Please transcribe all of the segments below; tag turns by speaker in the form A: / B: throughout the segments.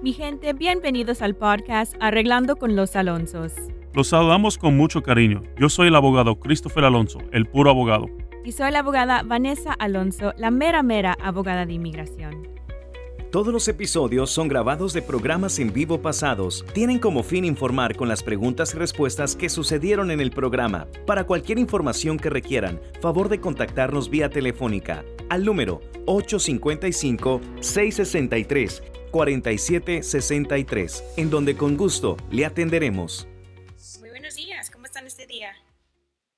A: Mi gente, bienvenidos al podcast Arreglando con los Alonsos.
B: Los saludamos con mucho cariño. Yo soy el abogado Christopher Alonso, el puro abogado.
A: Y soy la abogada Vanessa Alonso, la mera mera abogada de inmigración.
C: Todos los episodios son grabados de programas en vivo pasados. Tienen como fin informar con las preguntas y respuestas que sucedieron en el programa. Para cualquier información que requieran, favor de contactarnos vía telefónica al número 855 663 4763, en donde con gusto le atenderemos.
D: Muy buenos días, ¿cómo están este día?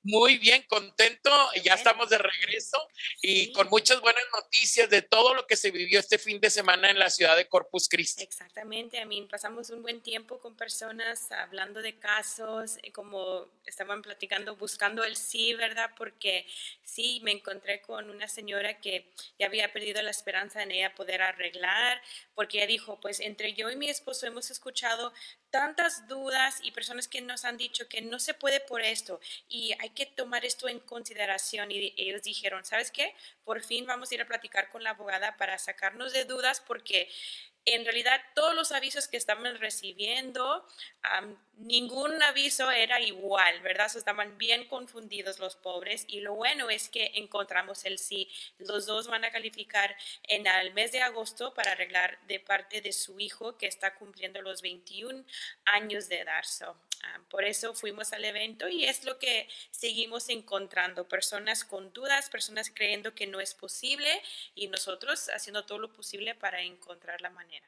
E: Muy bien, contento. Ya estamos de regreso y con muchas buenas noticias de todo lo que se vivió este fin de semana en la ciudad de Corpus Christi.
D: Exactamente, a mí pasamos un buen tiempo con personas hablando de casos, eh, como estaban platicando, buscando el sí, ¿verdad? Porque sí, me encontré con una señora que ya había perdido la esperanza en ella poder arreglar, porque ella dijo, pues entre yo y mi esposo hemos escuchado tantas dudas y personas que nos han dicho que no se puede por esto y hay que tomar esto en consideración. Y ellos dijeron, ¿sabes qué? Por fin vamos a ir a platicar con la abogada para sacarnos de dudas porque en realidad todos los avisos que estaban recibiendo, ningún aviso era igual, ¿verdad? estaban bien confundidos los pobres y lo bueno es que encontramos el sí. Los dos van a calificar en el mes de agosto para arreglar de parte de su hijo que está cumpliendo los 21 años de edad. por eso fuimos al evento y es lo que seguimos encontrando, personas con dudas, personas creyendo que no es posible y nosotros haciendo todo lo posible para encontrar la manera.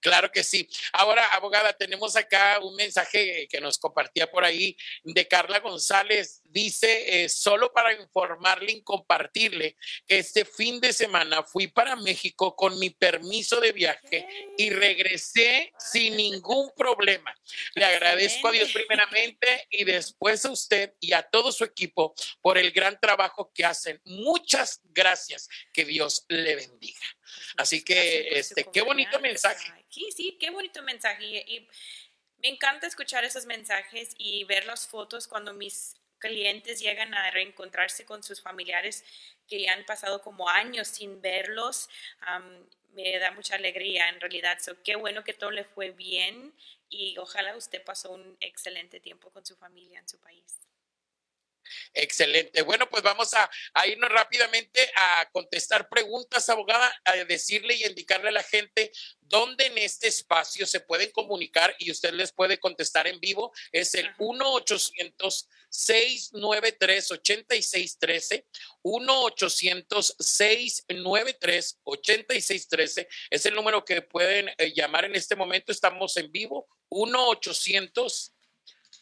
E: Claro que sí. Ahora, abogada, tenemos acá un mensaje que nos compartía por ahí de Carla González. Dice, eh, solo para informarle y compartirle que este fin de semana fui para México con mi permiso de viaje y regresé sin ningún problema. Le agradezco a Dios primeramente y después a usted y a todo su equipo por el gran trabajo que hacen. Muchas gracias. Que Dios le bendiga. Así que, este, qué bonito mensaje.
D: Sí, sí, qué bonito mensaje. Y, me encanta escuchar esos mensajes y ver las fotos cuando mis clientes llegan a reencontrarse con sus familiares que ya han pasado como años sin verlos. me da mucha alegría en realidad. So, qué bueno que todo le fue bien y ojalá usted pasó un excelente tiempo con su familia en su país.
E: Excelente. Bueno, pues vamos a, irnos rápidamente a contestar preguntas, abogada, a decirle y indicarle a la gente dónde en este espacio se pueden comunicar y usted les puede contestar en vivo. Es el 1-800-693-8613. 1-800-693-8613. Es el número que pueden eh, llamar en este momento. Estamos en vivo. 1-800.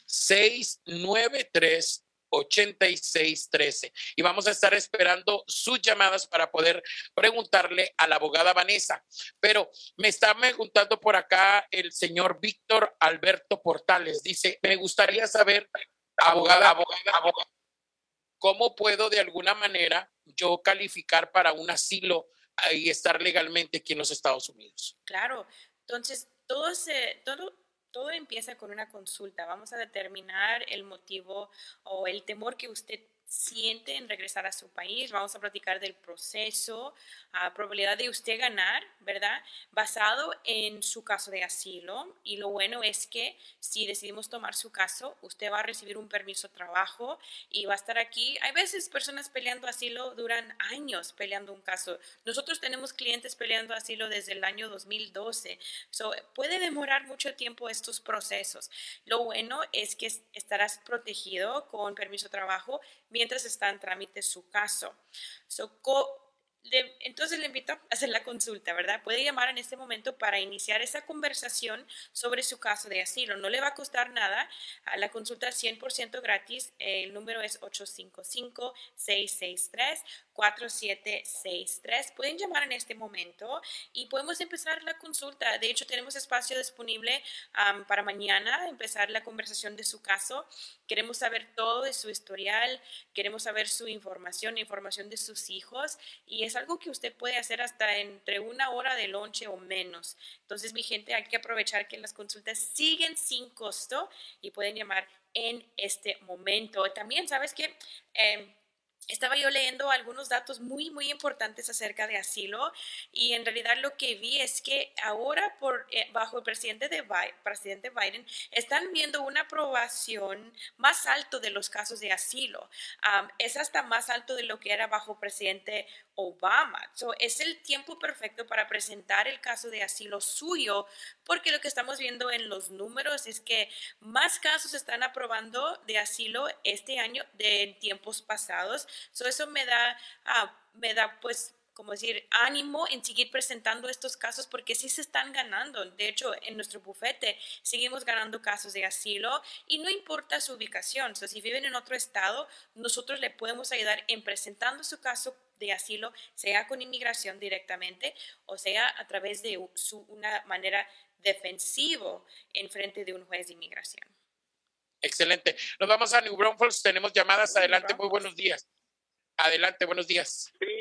E: 693 8613. Y vamos a estar esperando sus llamadas para poder preguntarle a la abogada Vanessa. Pero me está preguntando por acá el señor Víctor Alberto Portales. Dice, me gustaría saber, abogada, abogada, abogada, ¿cómo puedo de alguna manera yo calificar para un asilo y estar legalmente aquí en los Estados Unidos?
D: Claro. Entonces, todo, se, todo todo empieza con una consulta. Vamos a determinar el motivo o el temor que usted siente en regresar a su país. Vamos a platicar del proceso, a probabilidad de usted ganar, ¿verdad? Basado en su caso de asilo. Y lo bueno es que si decidimos tomar su caso, usted va a recibir un permiso de trabajo y va a estar aquí. Hay veces personas peleando asilo duran años peleando un caso. Nosotros tenemos clientes peleando asilo desde el año 2012. So, puede demorar mucho tiempo estos procesos. Lo bueno es que estarás protegido con permiso de trabajo mientras está en trámite su caso. Entonces le invito a hacer la consulta, ¿verdad? Puede llamar en este momento para iniciar esa conversación sobre su caso de asilo. No le va a costar nada. La consulta es 100% gratis. El número es 855-663. 4763. Pueden llamar en este momento y podemos empezar la consulta. De hecho, tenemos espacio disponible para mañana, empezar la conversación de su caso. Queremos saber todo de su historial, queremos saber su información, información de sus hijos y es algo que usted puede hacer hasta entre una hora de lonche o menos. Entonces, mi gente, hay que aprovechar que las consultas siguen sin costo y pueden llamar en este momento. También, ¿sabes qué? Em, estaba yo leyendo algunos datos muy, muy importantes acerca de asilo y en realidad lo que vi es que ahora por, eh, bajo el presidente, de Biden, presidente Biden están viendo una aprobación más alto de los casos de asilo. es hasta más alto de lo que era bajo el presidente Obama. So, es el tiempo perfecto para presentar el caso de asilo suyo, porque lo que estamos viendo en los números es que más casos están aprobando de asilo este año de en tiempos pasados. So, eso me da, ah, me da pues como decir, ánimo en seguir presentando estos casos porque sí se están ganando. De hecho, en nuestro bufete seguimos ganando casos de asilo y no importa su ubicación. So, si viven en otro estado, nosotros le podemos ayudar en presentando su caso de asilo, sea con inmigración directamente o sea a través de su, una manera defensivo en frente de un juez de inmigración.
E: Excelente. Nos vamos a New Braunfels. Tenemos llamadas. Adelante. Muy buenos días. Adelante. Buenos días.
F: Sí.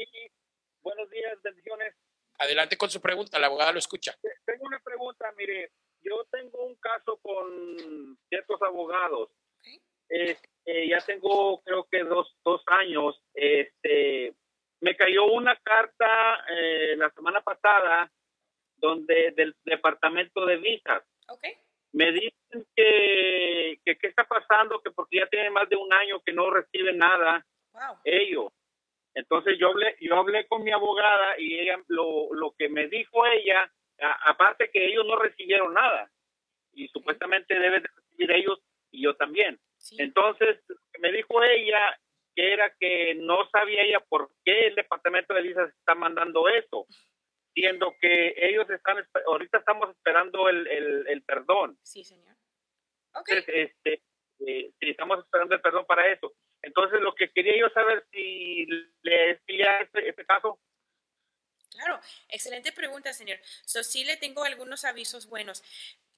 F: Buenos días. Bendiciones.
E: Adelante con su pregunta. La abogada lo escucha.
F: Tengo una pregunta. Mire, yo tengo un caso con ciertos abogados. Este, ya tengo creo que dos, dos años. Este, me cayó una carta eh, la semana pasada donde del departamento de visas.
D: Okay.
F: Me dicen que, que qué está pasando, que porque ya tiene más de un año que no reciben nada
D: wow.
F: ellos. Entonces yo hablé, yo hablé con mi abogada y ella lo, lo que me dijo ella, aparte que ellos no recibieron nada y supuestamente deben de recibir ellos y yo también. Entonces me dijo ella que era que no sabía ella por qué el departamento de visas está mandando eso, siendo que ellos están, ahorita estamos esperando el, el, perdón.
D: Sí, señor.
F: Okay. Entonces, este, eh, estamos esperando el perdón para eso. Entonces, lo que quería yo saber si le decía este, este caso.
D: Claro, excelente pregunta, señor. So, sí le tengo algunos avisos buenos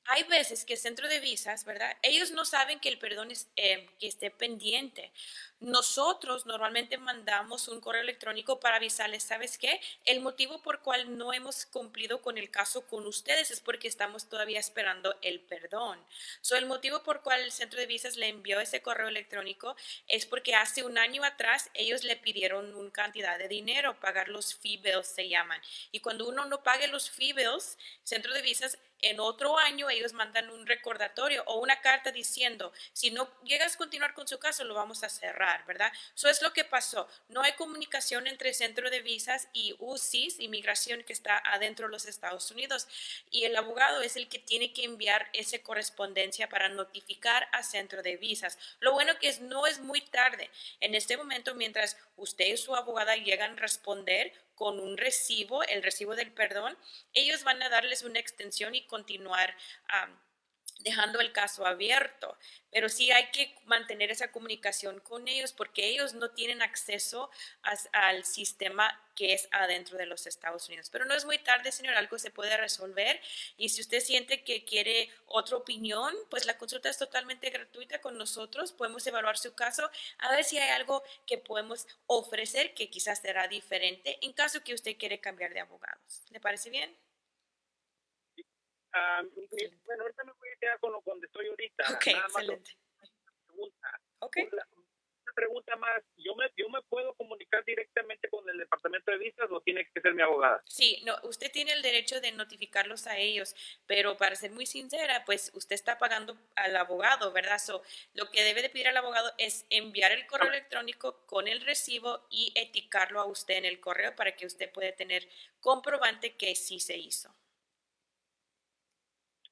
D: hay veces que el centro de visas, ¿verdad? Ellos no saben que el perdón es, eh, que esté pendiente. Nosotros normalmente mandamos un correo electrónico para avisarles, ¿sabes qué? El motivo por cual no hemos cumplido con el caso con ustedes es porque estamos todavía esperando el perdón. So, el motivo por cual el centro de visas le envió ese correo electrónico es porque hace un año atrás ellos le pidieron una cantidad de dinero, pagar los fee bills se llaman. Y cuando uno no pague los fee bills, centro de visas en otro año ellos mandan un recordatorio o una carta diciendo, si no llegas a continuar con su caso, lo vamos a cerrar, ¿verdad? Eso es lo que pasó. No hay comunicación entre Centro de Visas y UCIS, inmigración que está adentro de los Estados Unidos. Y el abogado es el que tiene que enviar esa correspondencia para notificar a Centro de Visas. Lo bueno que es, no es muy tarde. En este momento, mientras usted y su abogada llegan a responder, con un recibo, el recibo del perdón, ellos van a darles una extensión y continuar dejando el caso abierto, pero sí hay que mantener esa comunicación con ellos porque ellos no tienen acceso al sistema que es adentro de los Estados Unidos. Pero no es muy tarde, señor, algo se puede resolver y si usted siente que quiere otra opinión, pues la consulta es totalmente gratuita con nosotros, podemos evaluar su caso, a ver si hay algo que podemos ofrecer que quizás será diferente en caso que usted quiere cambiar de abogados. ¿Le parece bien?
F: Ah, bueno, ahorita me voy a quedar con lo donde estoy ahorita.
D: Ok, excelente.
F: Pregunta. Una, pregunta más. ¿Yo me, ¿Yo me puedo comunicar directamente con el departamento de visas o tiene que ser mi abogada?
D: Sí, no, usted tiene el derecho de notificarlos a ellos, pero para ser muy sincera, pues usted está pagando al abogado, ¿verdad? So, lo que debe de pedir al abogado es enviar el correo electrónico con el recibo y eticarlo a usted en el correo para que usted pueda tener comprobante que sí se hizo.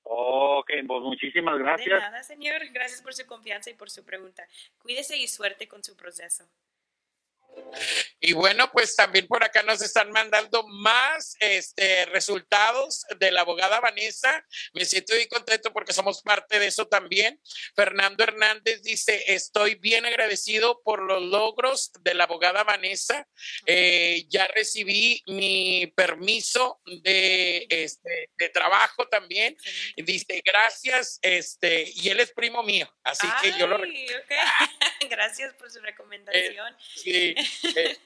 F: Ok, pues muchísimas gracias.
D: De nada, señor. Gracias por su confianza y por su pregunta. Cuídese y suerte con su proceso.
E: Y bueno, pues también por acá nos están mandando más este, resultados de la abogada Vanessa. Me siento muy contento porque somos parte de eso también. Fernando Hernández dice, estoy bien agradecido por los logros de la abogada Vanessa. Eh, ya recibí mi permiso de, este, de trabajo también. Dice, gracias, este, y él es primo mío, así que yo lo...
D: Okay. gracias por su recomendación.
E: Eh, sí. Eh,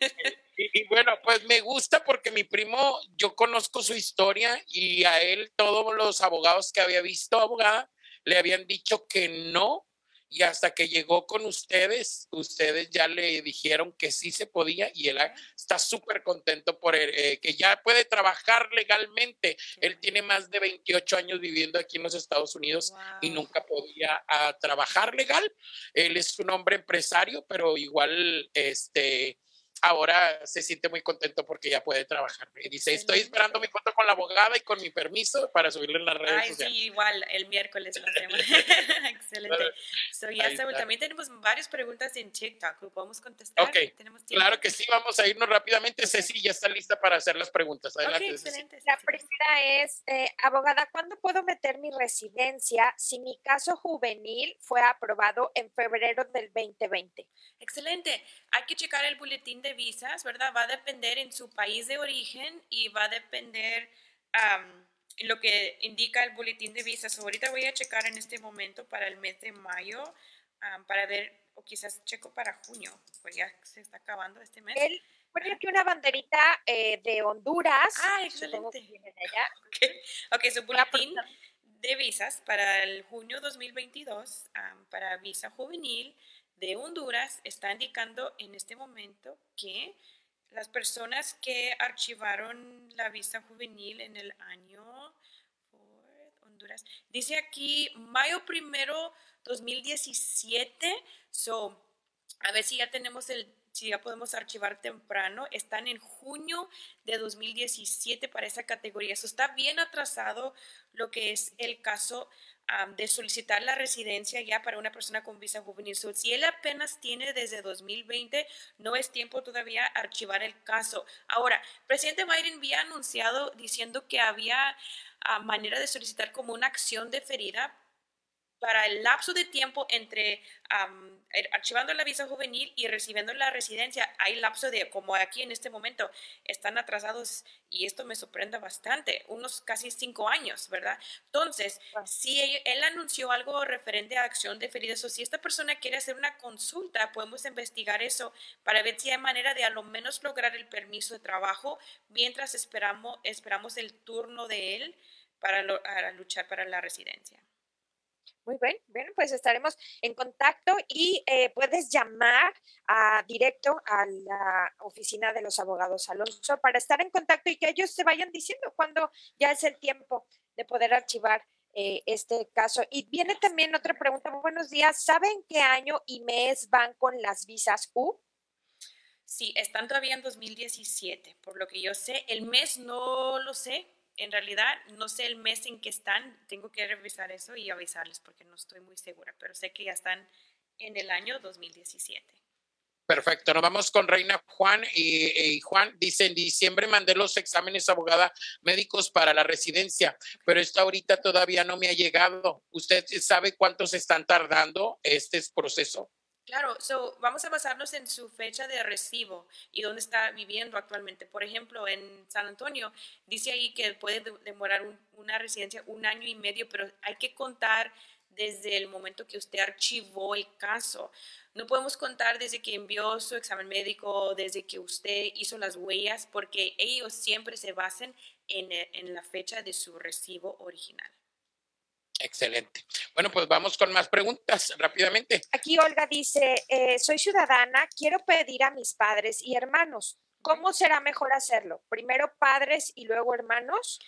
E: y, bueno, pues me gusta porque mi primo, yo conozco su historia y a él todos los abogados que había visto, abogada, le habían dicho que no, y hasta que llegó con ustedes, ustedes ya le dijeron que sí se podía y él está súper contento por eh, que ya puede trabajar legalmente. Él tiene más de 28 años viviendo aquí en los Estados Unidos y nunca podía ah, trabajar legal. Él es un hombre empresario, pero igual este ahora se siente muy contento porque ya puede trabajar. Y dice, estoy esperando mi foto con la abogada y con mi permiso para subirle en las redes
D: Ay,
E: sociales.
D: Sí, igual, el miércoles lo hacemos. Excelente. So, ya también tenemos varias preguntas en TikTok, ¿lo podemos contestar?
E: Ok, claro que sí, vamos a irnos rápidamente. Ceci ya está lista para hacer las preguntas. Adelante,
G: excelente. La primera es, eh, abogada, ¿cuándo puedo meter mi residencia si mi caso juvenil fue aprobado en febrero del 2020?
D: Excelente. Hay que checar el boletín de visas, ¿verdad? Va a depender en su país de origen y va a depender en lo que indica el boletín de visas. Ahorita voy a checar en este momento para el mes de mayo para ver, o quizás checo para junio, pues ya se está acabando este mes.
G: Pone aquí una banderita eh, de Honduras.
D: Ah, excelente. ok, su boletín de visas para el junio 2022, para visa juvenil de Honduras está indicando en este momento que las personas que archivaron la visa juvenil en el año Honduras, dice aquí mayo primero 2017, so a ver si ya tenemos el si ya podemos archivar temprano, están en junio de 2017 para esa categoría. Eso está bien atrasado lo que es el caso de solicitar la residencia ya para una persona con visa juvenil. si él apenas tiene desde 2020, no es tiempo todavía archivar el caso. Ahora, presidente Biden había anunciado diciendo que había ah, manera de solicitar como una acción deferida para el lapso de tiempo entre er, archivando la visa juvenil y recibiendo la residencia, hay lapso de, como aquí en este momento, están atrasados y esto me sorprende bastante, unos casi cinco años, ¿verdad? Entonces, si él, anunció algo referente a acción deferida, o si esta persona quiere hacer una consulta, podemos investigar eso para ver si hay manera de a lo menos lograr el permiso de trabajo mientras esperamos, esperamos el turno de él para luchar para la residencia.
G: Muy bien, bueno, pues estaremos en contacto y eh, puedes llamar a, directo a la oficina de los abogados Alonso para estar en contacto y que ellos se vayan diciendo cuándo ya es el tiempo de poder archivar eh, este caso. Y viene también otra pregunta. Buenos días. ¿Saben qué año y mes van con las visas U?
D: Sí, están todavía en 2017, por lo que yo sé. El mes no lo sé, en realidad no sé el mes en que están, tengo que revisar eso y avisarles porque no estoy muy segura, pero sé que ya están en el año 2017.
E: Perfecto, nos vamos con Reina Juan y, Juan dice en diciembre mandé los exámenes abogada médicos para la residencia, pero esto ahorita todavía no me ha llegado. ¿Usted sabe cuántos están tardando este proceso?
D: Claro, so, vamos a basarnos en su fecha de recibo y dónde está viviendo actualmente. Por ejemplo, en San Antonio dice ahí que puede demorar una residencia un año y medio, pero hay que contar desde el momento que usted archivó el caso. No podemos contar desde que envió su examen médico, desde que usted hizo las huellas, porque ellos siempre se basan en, en la fecha de su recibo original.
E: Excelente. Bueno, pues vamos con más preguntas rápidamente.
G: Aquí Olga dice, eh, soy ciudadana, quiero pedir a mis padres y hermanos. ¿Cómo será mejor hacerlo? ¿Primero padres y luego hermanos?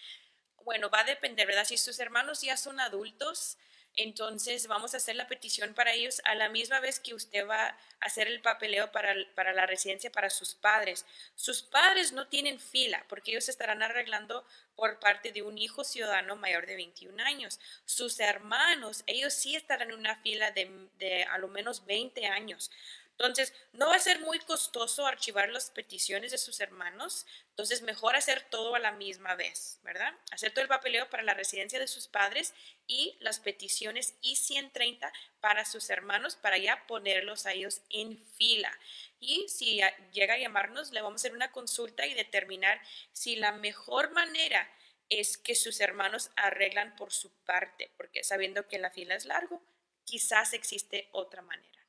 D: Bueno, va a depender, ¿verdad? Si sus hermanos ya son adultos, entonces vamos a hacer la petición para ellos a la misma vez que usted va a hacer el papeleo para, para, la residencia para sus padres. Sus padres no tienen fila porque ellos estarán arreglando por parte de un hijo ciudadano mayor de 21 años. Sus hermanos, ellos sí estarán en una fila de, de a lo menos 20 años. Entonces, no va a ser muy costoso archivar las peticiones de sus hermanos, entonces mejor hacer todo a la misma vez, ¿verdad? Hacer todo el papeleo para la residencia de sus padres y las peticiones I-130 para sus hermanos para ya ponerlos a ellos en fila. Y si llega a llamarnos, le vamos a hacer una consulta y determinar si la mejor manera es que sus hermanos arreglan por su parte, porque sabiendo que la fila es largo, quizás existe otra manera.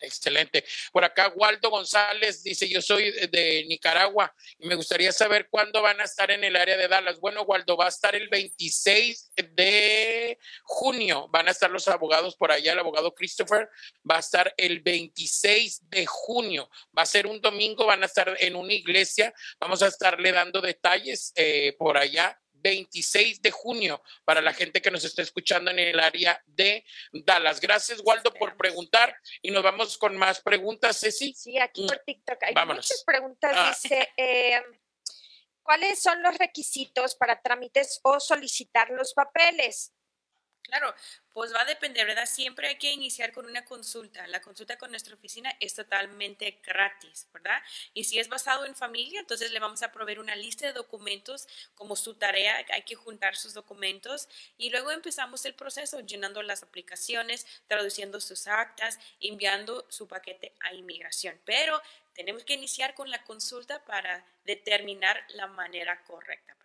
E: Excelente. Por acá Waldo González dice, yo soy de Nicaragua y me gustaría saber cuándo van a estar en el área de Dallas. Bueno, Waldo, va a estar el 26 de junio. Van a estar los abogados por allá, el abogado Christopher va a estar el 26 de junio. Va a ser un domingo, van a estar en una iglesia. Vamos a estarle dando detalles eh, por allá 26 de junio para la gente que nos está escuchando en el área de Dallas. Gracias, Waldo, por preguntar y nos vamos con más preguntas, Ceci.
G: Sí, aquí por TikTok hay muchas preguntas. Ah. Dice, em, ¿cuáles son los requisitos para trámites o solicitar los papeles?
D: Claro, pues va a depender, ¿verdad? Siempre hay que iniciar con una consulta. La consulta con nuestra oficina es totalmente gratis, ¿verdad? Y si es basado en familia, entonces le vamos a proveer una lista de documentos como su tarea. Hay que juntar sus documentos y luego empezamos el proceso llenando las aplicaciones, traduciendo sus actas, enviando su paquete a inmigración. Pero tenemos que iniciar con la consulta para determinar la manera correcta.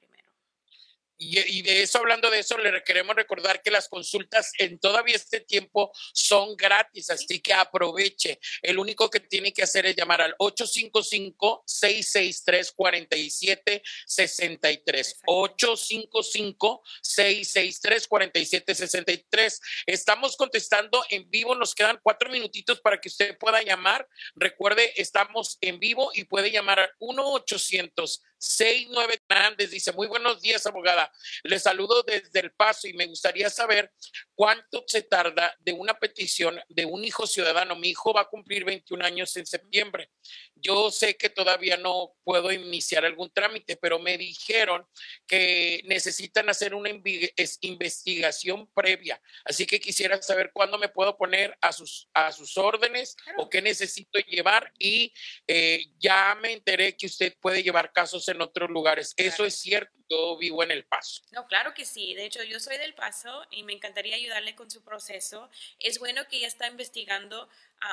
E: Y, de eso, hablando de eso, le queremos recordar que las consultas en todavía este tiempo son gratis, así que aproveche. El único que tiene que hacer es llamar al 855-663-4763. 855-663-4763. Estamos contestando en vivo, nos quedan cuatro minutitos para que usted pueda llamar. Recuerde, estamos en vivo y puede llamar al 1 800 69 Hernández dice, muy buenos días, abogada. Le saludo desde El Paso y me gustaría saber cuánto se tarda de una petición de un hijo ciudadano. Mi hijo va a cumplir 21 años en septiembre. Yo sé que todavía no puedo iniciar algún trámite, pero me dijeron que necesitan hacer una investigación previa. Así que quisiera saber cuándo me puedo poner a sus, a sus órdenes o qué necesito llevar. Y eh, ya me enteré que usted puede llevar casos en otros lugares. Eso es cierto, yo vivo en El Paso.
D: No, claro que sí. De hecho, yo soy del Paso y me encantaría ayudarle con su proceso. Es bueno que ya está investigando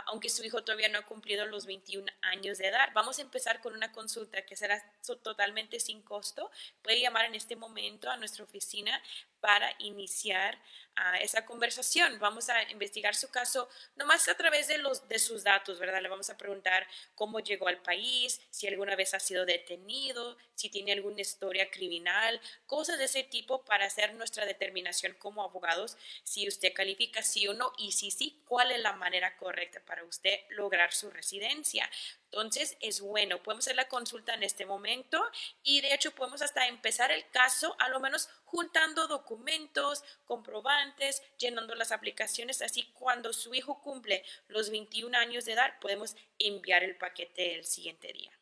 D: aunque su hijo todavía no ha cumplido los 21 años de edad. Vamos a empezar con una consulta que será totalmente sin costo. Puede llamar en este momento a nuestra oficina para iniciar ah, esa conversación. Vamos a investigar su caso nomás a través de, los, de sus datos, ¿verdad? Le vamos a preguntar cómo llegó al país, si alguna vez ha sido detenido, si tiene alguna historia criminal, cosas de ese tipo para hacer nuestra determinación como abogados, si usted califica sí o no y si sí, cuál es la manera correcta para usted lograr su residencia. Entonces, es bueno, podemos hacer la consulta en este momento y de hecho podemos hasta empezar el caso, a lo menos juntando documentos, comprobantes, llenando las aplicaciones, así cuando su hijo cumple los 21 años de edad, podemos enviar el paquete el siguiente día.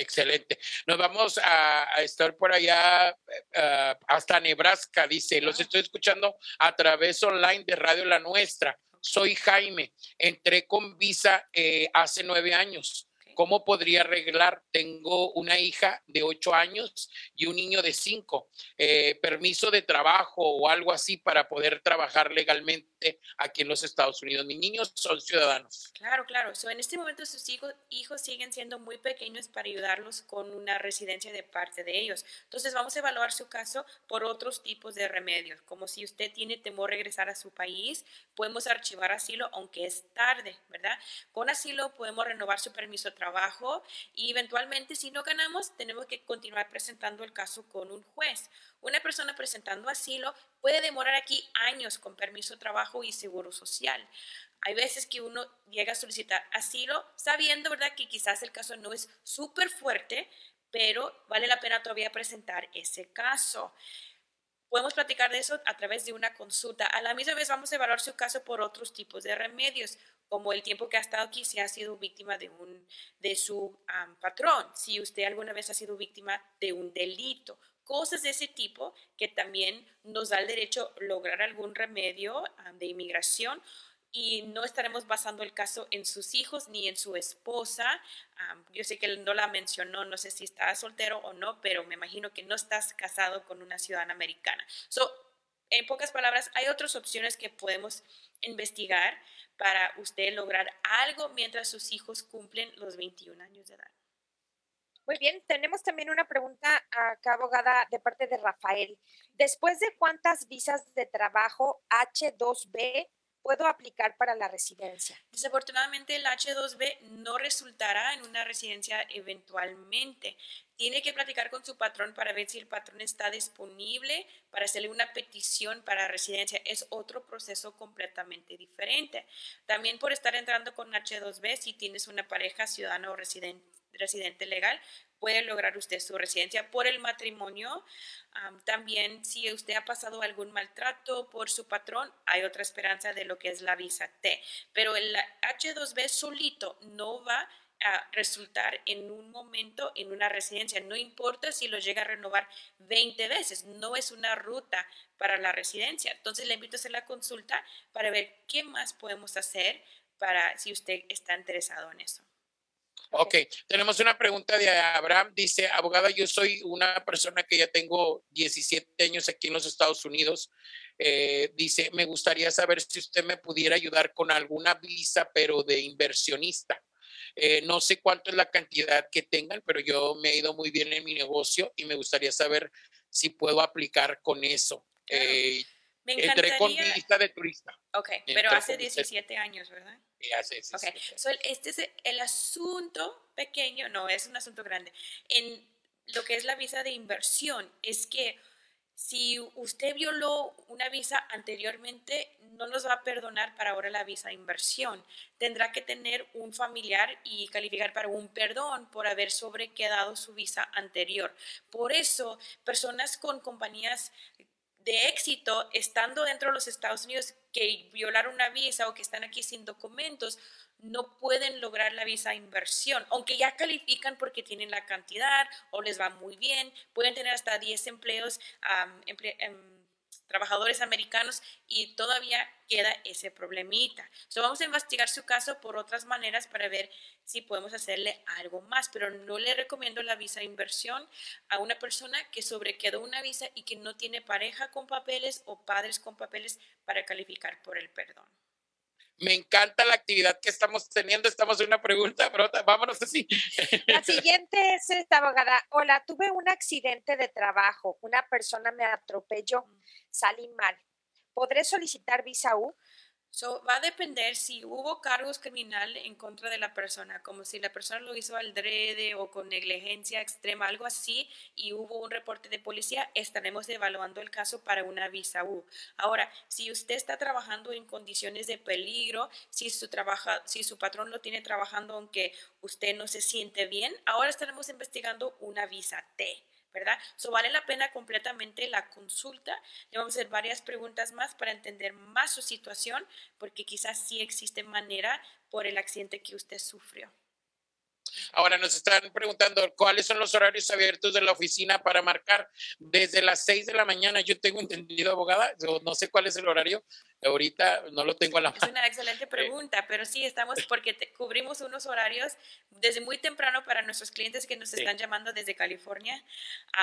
E: Excelente. Nos vamos a, estar por allá eh, hasta Nebraska, dice. Los estoy escuchando a través online de Radio La Nuestra. Soy Jaime, entré con visa eh, hace nueve años. ¿Cómo podría arreglar? Tengo una hija de ocho años y un niño de cinco. Eh, permiso de trabajo o algo así para poder trabajar legalmente aquí en los Estados Unidos. Mis niños son ciudadanos.
D: Claro, claro. en este momento sus hijos, siguen siendo muy pequeños para ayudarlos con una residencia de parte de ellos. Entonces vamos a evaluar su caso por otros tipos de remedios, como si usted tiene temor regresar a su país, podemos archivar asilo aunque es tarde, ¿verdad? Con asilo podemos renovar su permiso de trabajo y eventualmente si no ganamos tenemos que continuar presentando el caso con un juez. Una persona presentando asilo puede demorar aquí años con permiso de trabajo y seguro social. Hay veces que uno llega a solicitar asilo sabiendo, ¿verdad?, que quizás el caso no es súper fuerte, pero vale la pena todavía presentar ese caso. Podemos platicar de eso a través de una consulta. A la misma vez vamos a evaluar su caso por otros tipos de remedios como el tiempo que ha estado aquí, si ha sido víctima de, un, de su patrón, si usted alguna vez ha sido víctima de un delito, cosas de ese tipo que también nos da el derecho a lograr algún remedio de inmigración y no estaremos basando el caso en sus hijos ni en su esposa. yo sé que él no la mencionó, no sé si está soltero o no, pero me imagino que no estás casado con una ciudadana americana. So, en pocas palabras, hay otras opciones que podemos investigar para usted lograr algo mientras sus hijos cumplen los 21 años de edad.
G: Muy bien, tenemos también una pregunta acá, abogada, de parte de Rafael. Después de cuántas visas de trabajo H2B puedo aplicar para la residencia?
D: Desafortunadamente el H2B no resultará en una residencia eventualmente. Tiene que platicar con su patrón para ver si el patrón está disponible para hacerle una petición para residencia. Es otro proceso completamente diferente. También por estar entrando con H2B, si tienes una pareja ciudadana o residente, residente legal, puede lograr usted su residencia por el matrimonio. también si usted ha pasado algún maltrato por su patrón, hay otra esperanza de lo que es la visa T. Pero el H2B solito no va a resultar en un momento en una residencia. No importa si lo llega a renovar 20 veces, no es una ruta para la residencia. Entonces le invito a hacer la consulta para ver qué más podemos hacer para si usted está interesado en eso.
E: Ok, tenemos una pregunta de Abraham. Dice, abogada, yo soy una persona que ya tengo 17 años aquí en los Estados Unidos. Eh, dice, me gustaría saber si usted me pudiera ayudar con alguna visa, pero de inversionista. Eh, no sé cuánto es la cantidad que tengan, pero yo me he ido muy bien en mi negocio y me gustaría saber si puedo aplicar con eso. Eh, me entré con mi lista de turista.
D: Ok, pero hace 17 años, ¿verdad? Sí, hace 17 este es el asunto pequeño, no, es un asunto grande. En lo que es la visa de inversión, es que si usted violó una visa anteriormente, no nos va a perdonar para ahora la visa de inversión. Tendrá que tener un familiar y calificar para un perdón por haber sobrequedado su visa anterior. Por eso, personas con compañías de éxito estando dentro de los Estados Unidos que violaron una visa o que están aquí sin documentos, no pueden lograr la visa inversión, aunque ya califican porque tienen la cantidad o les va muy bien, pueden tener hasta 10 empleos, em, trabajadores americanos y todavía queda ese problemita. So, vamos a investigar su caso por otras maneras para ver si podemos hacerle algo más, pero no le recomiendo la visa inversión a una persona que sobrequedó una visa y que no tiene pareja con papeles o padres con papeles para calificar por el perdón.
E: Me encanta la actividad que estamos teniendo. Estamos en una pregunta, pero vámonos así.
G: La siguiente es esta abogada. Hola, tuve un accidente de trabajo. Una persona me atropelló. Salí mal. ¿Podré solicitar visa U?
D: So, va a depender si hubo cargos criminales en contra de la persona, como si la persona lo hizo al drede o con negligencia extrema, algo así, y hubo un reporte de policía, estaremos evaluando el caso para una visa U. Ahora, si usted está trabajando en condiciones de peligro, si su, trabaja, si su patrón lo tiene trabajando aunque usted no se siente bien, ahora estaremos investigando una visa T. ¿verdad? So vale la pena completamente la consulta. Le vamos a hacer varias preguntas más para entender más su situación, porque quizás sí existe manera por el accidente que usted sufrió.
E: Ahora nos están preguntando cuáles son los horarios abiertos de la oficina para marcar desde las 6 de la mañana. Yo tengo entendido, abogada, no sé cuál es el horario. Ahorita no lo tengo a la
D: mano. Es una excelente eh, pregunta, pero sí estamos porque cubrimos unos horarios desde muy temprano para nuestros clientes que nos están llamando desde California.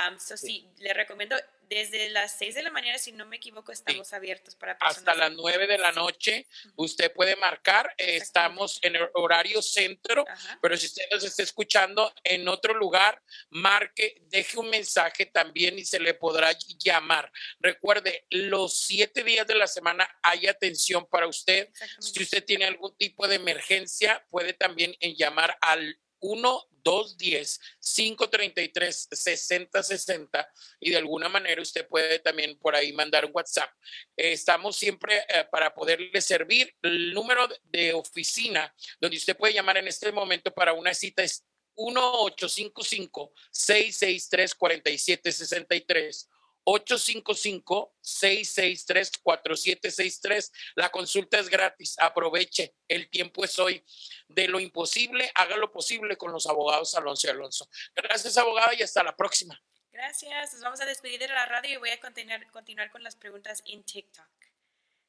D: Um, sí. le recomiendo desde las 6 de la mañana, si no me equivoco, estamos abiertos para
E: personas. Hasta las 9 de la noche, usted puede marcar. estamos en el horario centro, pero si usted nos está escuchando en otro lugar, marque, deje un mensaje también y se le podrá llamar. Recuerde, los siete días de la semana hay atención para usted. Si usted tiene algún tipo de emergencia, puede también llamar al 1 210 533 6060 y de alguna manera usted puede también por ahí mandar un WhatsApp. estamos siempre eh, para poderle servir. El número de oficina donde usted puede llamar en este momento para una cita es 1855 663 4763 855-663-4763. La consulta es gratis. Aproveche. El tiempo es hoy. De lo imposible, haga lo posible con los abogados Alonso y Alonso. Gracias, abogada, y hasta la próxima.
D: Gracias. Nos vamos a despedir de la radio y voy a continuar, continuar con las preguntas en TikTok.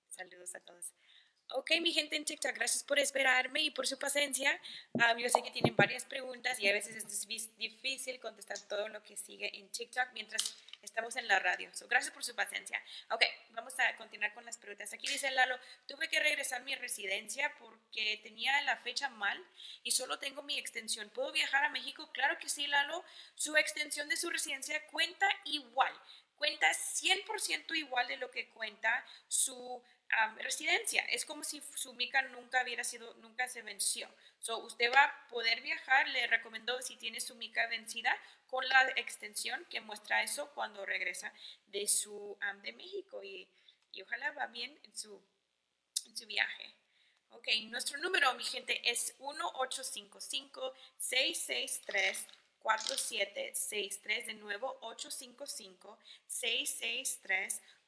D: Saludos a todos. Ok, mi gente en TikTok, gracias por esperarme y por su paciencia. Um, yo sé que tienen varias preguntas y a veces es difícil contestar todo lo que sigue en TikTok mientras estamos en la radio. gracias por su paciencia. Ok, vamos a continuar con las preguntas. Aquí dice Lalo, tuve que regresar a mi residencia porque tenía la fecha mal y solo tengo mi extensión. ¿Puedo viajar a México? Claro que sí, Lalo. Su extensión de su residencia cuenta igual cuenta 100% igual de lo que cuenta su residencia. Es como si su mica nunca hubiera sido, nunca se venció. So, usted va a poder viajar, le recomiendo si tiene su mica vencida con la extensión que muestra eso cuando regresa de su de México y, y, ojalá va bien en su, en su viaje. Ok, nuestro número, mi gente, es 1855 663 4763, de nuevo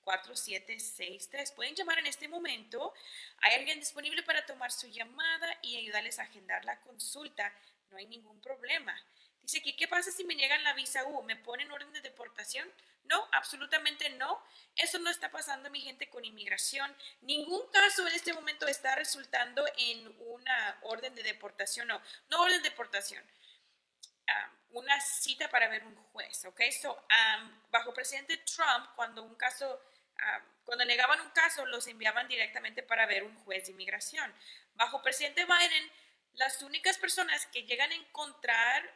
D: 855-663-4763. Pueden llamar en este momento. Hay alguien disponible para tomar su llamada y ayudarles a agendar la consulta. No hay ningún problema. Dice que, ¿qué pasa si me niegan la visa U? ¿Me ponen orden de deportación? No, absolutamente no. Eso no está pasando, mi gente, con inmigración. Ningún caso en este momento está resultando en una orden de deportación. No, no orden de deportación una cita para ver un juez, ¿ok? So, um, bajo presidente Trump, cuando un caso, cuando negaban un caso, los enviaban directamente para ver un juez de inmigración. Bajo presidente Biden, las únicas personas que llegan a encontrarse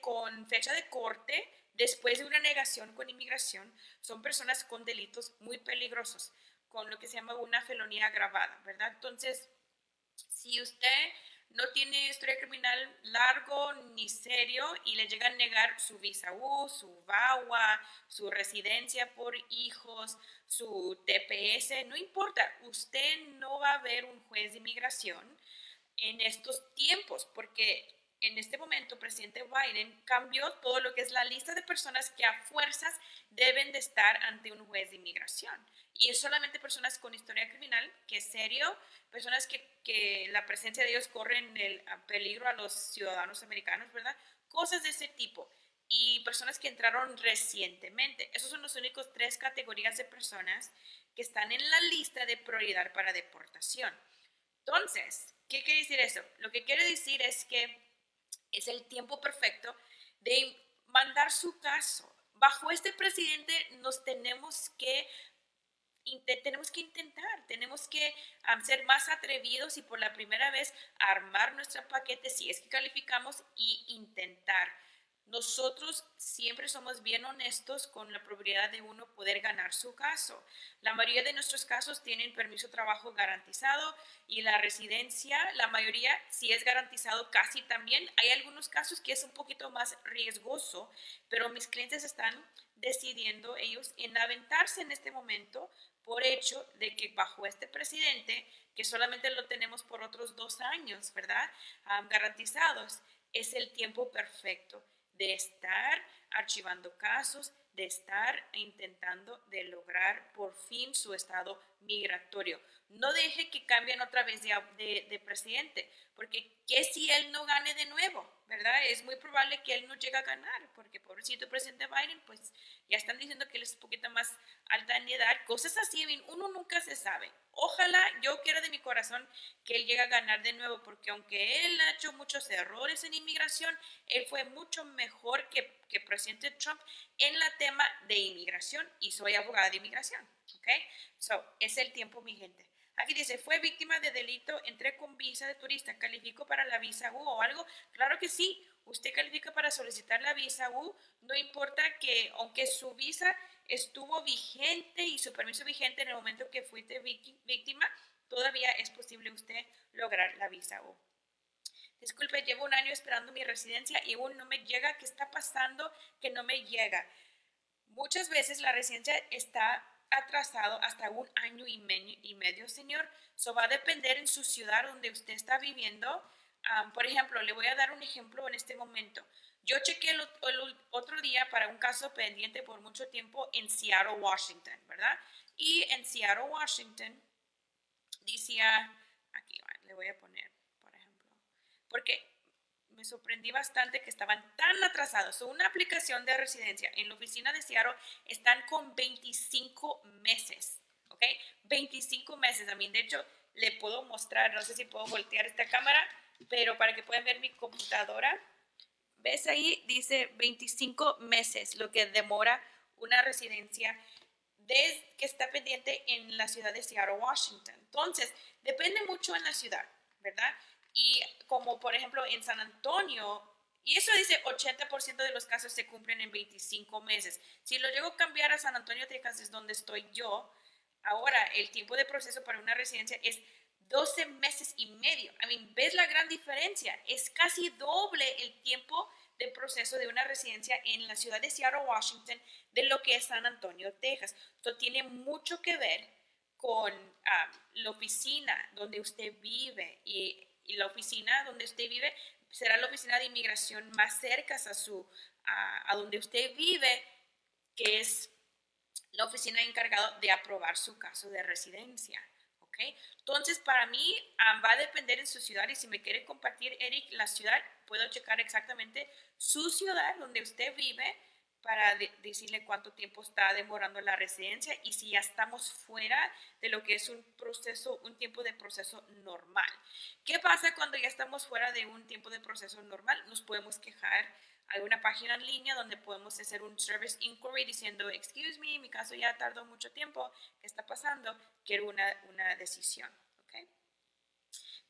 D: con fecha de corte después de una negación con inmigración son personas con delitos muy peligrosos, con lo que se llama una felonía agravada, ¿verdad? Entonces, si usted no tiene historia criminal largo ni serio y le llegan a negar su visa U, su VAWA, su residencia por hijos, su TPS, no importa, usted no va a ver un juez de inmigración en estos tiempos porque en este momento, presidente Biden cambió todo lo que es la lista de personas que a fuerzas deben de estar ante un juez de inmigración. Y es solamente personas con historia criminal, que es serio, personas que, que la presencia de ellos corre en el peligro a los ciudadanos americanos, ¿verdad? Cosas de ese tipo. Y personas que entraron recientemente. Esos son los únicos tres categorías de personas que están en la lista de prioridad para deportación. Entonces, ¿qué quiere decir eso? Lo que quiere decir es que es el tiempo perfecto de mandar su caso. Bajo este presidente nos tenemos que tenemos que intentar, tenemos que ser más atrevidos y por la primera vez armar nuestro paquete si es que calificamos y intentar. Nosotros siempre somos bien honestos con la probabilidad de uno poder ganar su caso. La mayoría de nuestros casos tienen permiso de trabajo garantizado y la residencia, la mayoría sí es garantizado casi también. Hay algunos casos que es un poquito más riesgoso, pero mis clientes están decidiendo ellos en aventarse en este momento por hecho de que bajo este presidente, que solamente lo tenemos por otros dos años, ¿verdad? garantizados, es el tiempo perfecto de estar archivando casos, de estar intentando de lograr por fin su estado migratorio. No deje que cambien otra vez de, de, presidente, porque ¿qué si él no gane de nuevo? ¿Verdad? Es muy probable que él no llegue a ganar, porque pobrecito presidente Biden, pues ya están diciendo que él es un poquito más alta en edad, cosas así, uno nunca se sabe. Ojalá, yo quiero de mi corazón que él llegue a ganar de nuevo, porque aunque él ha hecho muchos errores en inmigración, él fue mucho mejor que, que presidente Trump en la tema de inmigración y soy abogada de inmigración. ¿Ok? So, es el tiempo, mi gente. Aquí dice, fue víctima de delito, entré con visa de turista, ¿califico para la visa U o algo? Claro que sí, usted califica para solicitar la visa U, no importa que, aunque su visa estuvo vigente y su permiso vigente en el momento que fuiste víctima, todavía es posible usted lograr la visa U. Disculpe, llevo un año esperando mi residencia y aún no me llega. ¿Qué está pasando que no me llega? Muchas veces la residencia está atrasado hasta un año y medio, señor. Eso va a depender en su ciudad donde usted está viviendo. por ejemplo, le voy a dar un ejemplo en este momento. Yo chequé el, otro día para un caso pendiente por mucho tiempo en Seattle, Washington, ¿verdad? Y en Seattle, Washington, decía, aquí le voy a poner, por ejemplo, porque me sorprendí bastante que estaban tan atrasados. una aplicación de residencia en la oficina de Seattle están con 25 meses, ¿ok? 25 meses. A mí, de hecho, le puedo mostrar, no sé si puedo voltear esta cámara, pero para que puedan ver mi computadora, ¿ves ahí? Dice 25 meses, lo que demora una residencia desde que está pendiente en la ciudad de Seattle, Washington. Entonces, depende mucho en la ciudad, ¿verdad? Y como por ejemplo en San Antonio Y eso dice 80% de los casos se cumplen en 25 meses. Si lo llego a cambiar a San Antonio, Texas, es donde estoy yo, ahora el tiempo de proceso para una residencia es 12 meses y medio. I mean, ¿ves la gran diferencia? Es casi doble el tiempo de proceso de una residencia en la ciudad de Seattle, Washington, de lo que es San Antonio, Texas. Esto tiene mucho que ver con ah, la oficina donde usted vive y, la oficina donde usted vive será la oficina de inmigración más cerca a, su, a, donde usted vive, que es la oficina encargada de aprobar su caso de residencia. Entonces, para mí ah, va a depender en su ciudad y si me quiere compartir, Eric, la ciudad, puedo checar exactamente su ciudad donde usted vive para decirle cuánto tiempo está demorando la residencia y si ya estamos fuera de lo que es un proceso, un tiempo de proceso normal. ¿Qué pasa cuando ya estamos fuera de un tiempo de proceso normal? Nos podemos quejar. Hay una página en línea donde podemos hacer un service inquiry diciendo, excuse me, mi caso ya tardó mucho tiempo, ¿qué está pasando? Quiero una, una decisión.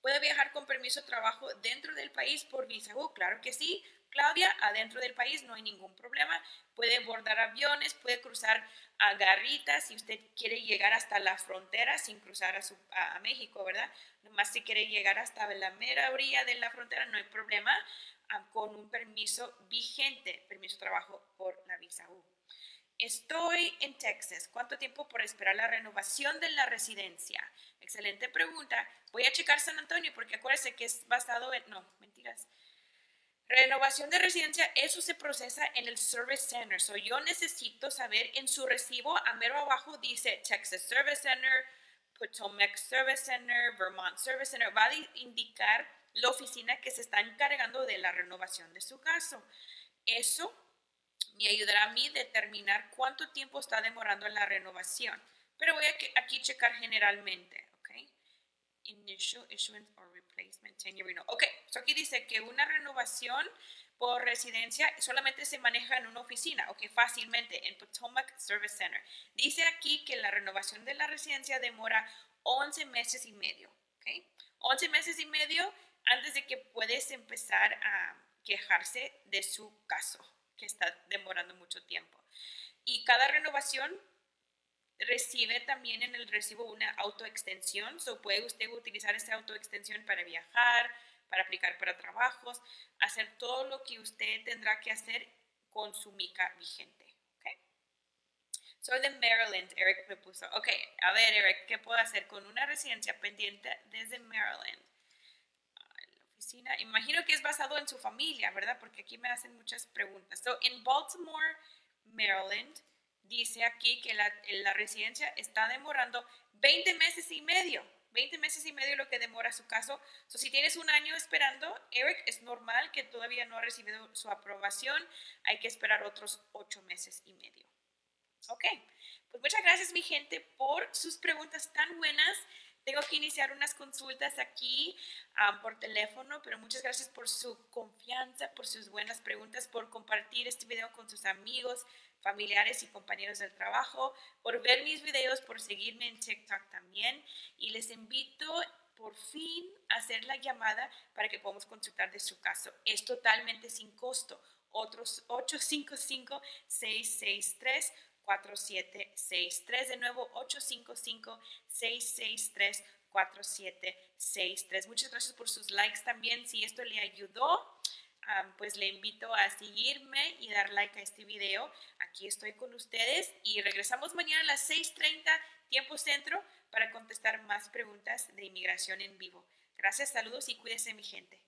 D: ¿Puede viajar con permiso de trabajo dentro del país por visa U? Claro que sí. Claudia, adentro del país no hay ningún problema. Puede bordar aviones, puede cruzar a garritas si usted quiere llegar hasta la frontera sin cruzar a, México, ¿verdad? Nomás si quiere llegar hasta la mera orilla de la frontera, no hay problema con un permiso vigente, permiso de trabajo por la visa U. Estoy en Texas. ¿Cuánto tiempo por esperar la renovación de la residencia? Excelente pregunta. Voy a checar San Antonio porque acuérdese que es basado en... No, mentiras. Renovación de residencia, eso se procesa en el Service Center. So yo necesito saber en su recibo, a mero abajo dice Texas Service Center, Potomac Service Center, Vermont Service Center. Va a indicar la oficina que se está encargando de la renovación de su caso. Eso me ayudará a mí determinar cuánto tiempo está demorando la renovación. Pero voy a aquí checar generalmente, ¿ok? Initial issuance or replacement, 10 renewal. Ok, so aquí dice que una renovación por residencia solamente se maneja en una oficina, ok, fácilmente, en Potomac Service Center. Dice aquí que la renovación de la residencia demora 11 meses y medio, ok. 11 meses y medio antes de que puedes empezar a quejarse de su caso, que está demorando mucho tiempo. Y cada renovación recibe también en el recibo una autoextensión, so puede usted utilizar esa autoextensión para viajar, para aplicar para trabajos, hacer todo lo que usted tendrá que hacer con su mica vigente. Okay. Soy de Maryland, Eric me puso. Ok, a ver, Eric, ¿qué puedo hacer con una residencia pendiente desde Maryland? La oficina, imagino que es basado en su familia, ¿verdad? Porque aquí me hacen muchas preguntas. So, en Baltimore, Maryland, dice aquí que la, residencia está demorando 20 meses y medio. 20 meses y medio lo que demora su caso. So, si tienes un año esperando, Eric, es normal que todavía no ha recibido su aprobación. Hay que esperar otros 8 meses y medio. Ok, pues muchas gracias mi gente por sus preguntas tan buenas. Tengo que iniciar unas consultas aquí ah, por teléfono, pero muchas gracias por su confianza, por sus buenas preguntas, por compartir este video con sus amigos, familiares y compañeros del trabajo, por ver mis videos, por seguirme en TikTok también. Y les invito por fin a hacer la llamada para que podamos consultar de su caso. Es totalmente sin costo. Otros 855-663. 4763. De nuevo, 855-663-4763. Muchas gracias por sus likes también. Si esto le ayudó, pues le invito a seguirme y dar like a este video. Aquí estoy con ustedes y regresamos mañana a las 6.30 tiempo centro para contestar más preguntas de inmigración en vivo. Gracias, saludos y cuídese mi gente.